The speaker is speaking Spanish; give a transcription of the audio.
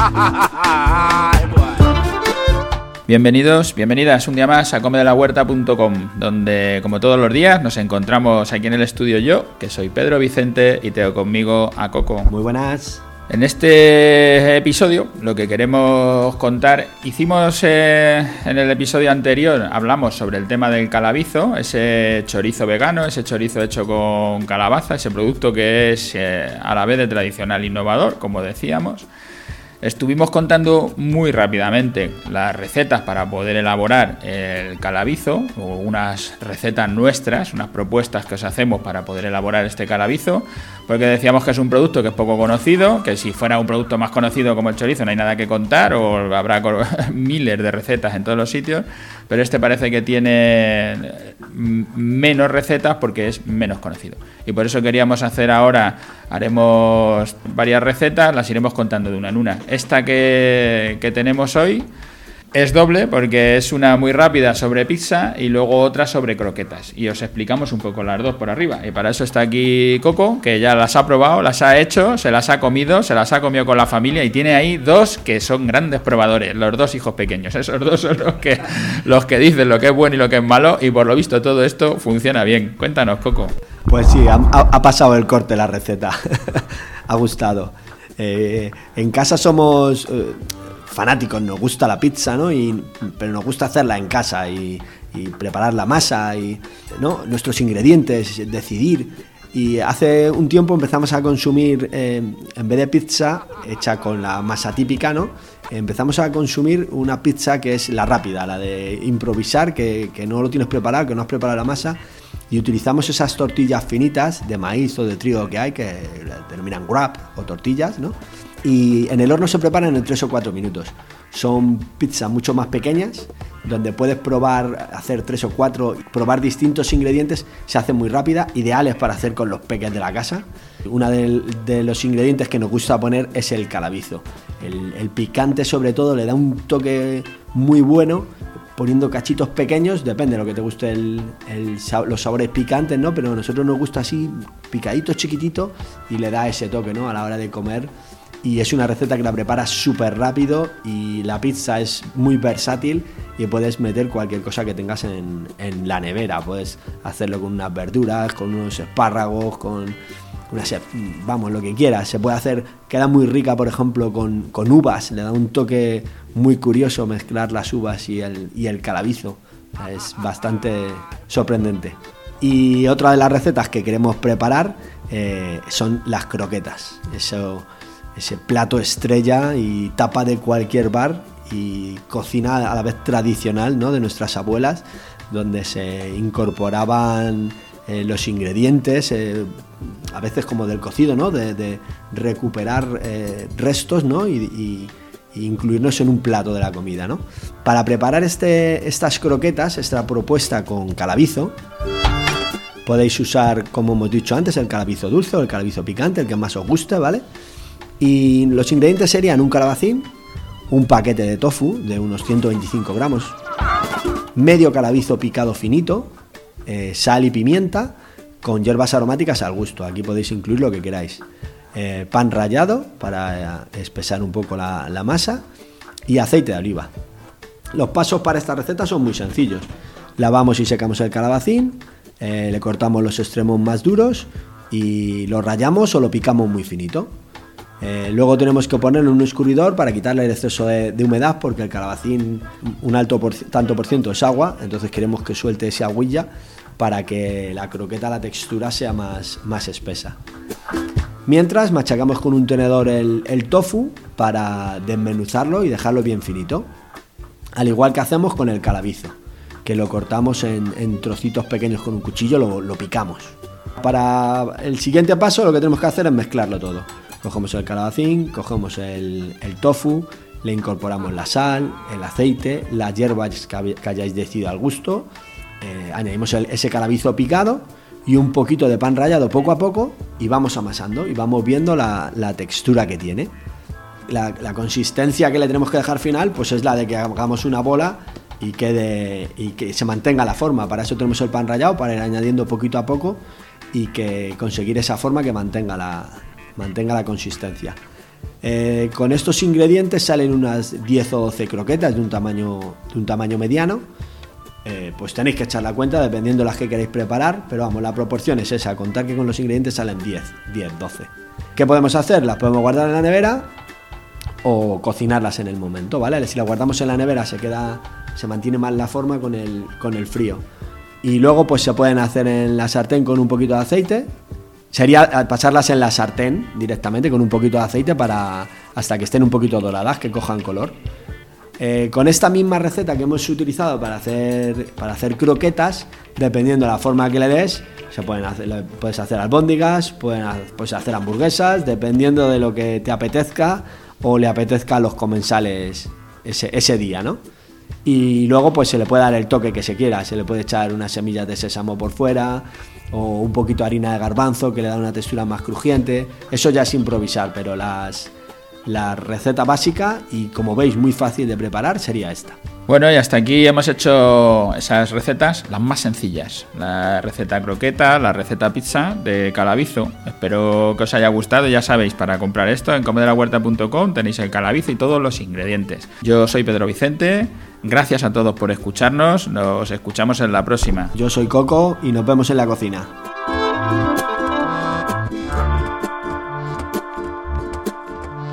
ha ha ha Bienvenidos, bienvenidas un día más a comedelahuerta.com, donde como todos los días nos encontramos aquí en el estudio yo, que soy Pedro Vicente y tengo conmigo a Coco. Muy buenas. En este episodio lo que queremos contar, hicimos eh, en el episodio anterior, hablamos sobre el tema del calabizo, ese chorizo vegano, ese chorizo hecho con calabaza, ese producto que es eh, a la vez de tradicional innovador, como decíamos. Estuvimos contando muy rápidamente las recetas para poder elaborar el calabizo, o unas recetas nuestras, unas propuestas que os hacemos para poder elaborar este calabizo, porque decíamos que es un producto que es poco conocido, que si fuera un producto más conocido como el chorizo no hay nada que contar, o habrá miles de recetas en todos los sitios, pero este parece que tiene menos recetas porque es menos conocido. Y por eso queríamos hacer ahora, haremos varias recetas, las iremos contando de una en una. Esta que, que tenemos hoy es doble porque es una muy rápida sobre pizza y luego otra sobre croquetas. Y os explicamos un poco las dos por arriba. Y para eso está aquí Coco, que ya las ha probado, las ha hecho, se las ha comido, se las ha comido con la familia y tiene ahí dos que son grandes probadores, los dos hijos pequeños. Esos dos son los que, los que dicen lo que es bueno y lo que es malo y por lo visto todo esto funciona bien. Cuéntanos, Coco. Pues sí, ha, pasado el corte la receta. ha gustado. Eh, en casa somos... Eh, fanáticos, nos gusta la pizza, ¿no? Y, pero nos gusta hacerla en casa y, preparar la masa y ¿no? nuestros ingredientes, decidir. Y hace un tiempo empezamos a consumir, eh, en vez de pizza hecha con la masa típica, ¿no? empezamos a consumir una pizza que es la rápida, la de improvisar, que, que no lo tienes preparado, que no has preparado la masa, y utilizamos esas tortillas finitas de maíz o de trigo que hay, que denominan wrap o tortillas, ¿no? Y en el horno se preparan en 3 o 4 minutos. Son pizzas mucho más pequeñas, donde puedes probar, hacer 3 o 4, probar distintos ingredientes, se hace muy rápida, ideales para hacer con los peques de la casa. Uno de, los ingredientes que nos gusta poner es el calabizo. El, picante sobre todo le da un toque muy bueno, poniendo cachitos pequeños, depende de lo que te guste los sabores picantes, ¿no? Pero a nosotros nos gusta así, picaditos, chiquititos, y le da ese toque, ¿no? A la hora de comer y es una receta que la preparas súper rápido y la pizza es muy versátil y puedes meter cualquier cosa que tengas en, la nevera. Puedes hacerlo con unas verduras, con unos espárragos, con unas, vamos, lo que quieras. Se puede hacer, queda muy rica, por ejemplo, con, uvas. Le da un toque muy curioso mezclar las uvas y el, y el calabizo. Es bastante sorprendente. Y otra de las recetas que queremos preparar eh, son las croquetas. Eso ese plato estrella y tapa de cualquier bar y cocina a la vez tradicional ¿no? de nuestras abuelas, donde se incorporaban eh, los ingredientes, eh, a veces como del cocido, ¿no? de, recuperar eh, restos ¿no? y, incluirnos en un plato de la comida. ¿no? Para preparar este, estas croquetas, esta propuesta con calabizo, podéis usar, como hemos dicho antes, el calabizo dulce o el calabizo picante, el que más os guste, ¿vale? Y los ingredientes serían un calabacín, un paquete de tofu de unos 125 gramos, medio calabizo picado finito, eh, sal y pimienta, con hierbas aromáticas al gusto. Aquí podéis incluir lo que queráis. Eh, pan rallado para eh, espesar un poco la, masa y aceite de oliva. Los pasos para esta receta son muy sencillos. Lavamos y secamos el calabacín, le cortamos los extremos más duros y lo rallamos o lo picamos muy finito. Eh, luego tenemos que ponerle un escurridor para quitarle el exceso de, humedad porque el calabacín, un alto tanto por ciento es agua, entonces queremos que suelte esa agüilla para que la croqueta, la textura sea más, más espesa. Mientras machacamos con un tenedor el, tofu para desmenuzarlo y dejarlo bien finito. Al igual que hacemos con el calabizo, que lo cortamos en, trocitos pequeños con un cuchillo, lo, lo picamos. Para el siguiente paso lo que tenemos que hacer es mezclarlo todo Cogemos el calabacín, cogemos el, tofu, le incorporamos la sal, el aceite, las hierbas que, hayáis decidido al gusto, eh, añadimos ese calabizo picado y un poquito de pan rallado poco a poco y vamos amasando y vamos viendo la, textura que tiene. La, consistencia que le tenemos que dejar final pues es la de que hagamos una bola y, y que se mantenga la forma. Para eso tenemos el pan rallado, para ir añadiendo poquito a poco y que conseguir esa forma que mantenga la, mantenga la consistencia. Eh, con estos ingredientes salen unas 10 o 12 croquetas de un tamaño, de un tamaño mediano. Eh, pues tenéis que echar la cuenta dependiendo de las que queréis preparar, pero vamos, la proporción es esa, contar que con los ingredientes salen 10, 10, 12. ¿Qué podemos hacer? Las podemos guardar en la nevera o cocinarlas en el momento, ¿vale? Si las guardamos en la nevera se queda, se mantiene mal la forma con el, con el frío. Y luego pues se pueden hacer en la sartén con un poquito de aceite. Sería pasarlas en la sartén directamente con un poquito de aceite para hasta que estén un poquito doradas, que cojan color. Eh, con esta misma receta que hemos utilizado para hacer, para hacer croquetas, dependiendo de la forma que le des, se pueden hacer, puedes hacer albóndigas, pueden, puedes hacer hamburguesas, dependiendo de lo que te apetezca o le apetezca a los comensales ese, ese día, ¿no? Y luego pues se le puede dar el toque que se quiera, se le puede echar unas semillas de sésamo por fuera o un poquito de harina de garbanzo que le da una textura más crujiente. Eso ya es improvisar, pero las, la receta básica y como veis muy fácil de preparar sería esta. Bueno, y hasta aquí hemos hecho esas recetas, las más sencillas. La receta croqueta, la receta pizza de calabizo. Espero que os haya gustado. Ya sabéis, para comprar esto en comedelahuerta.com tenéis el calabizo y todos los ingredientes. Yo soy Pedro Vicente. Gracias a todos por escucharnos. Nos escuchamos en la próxima. Yo soy Coco y nos vemos en la cocina.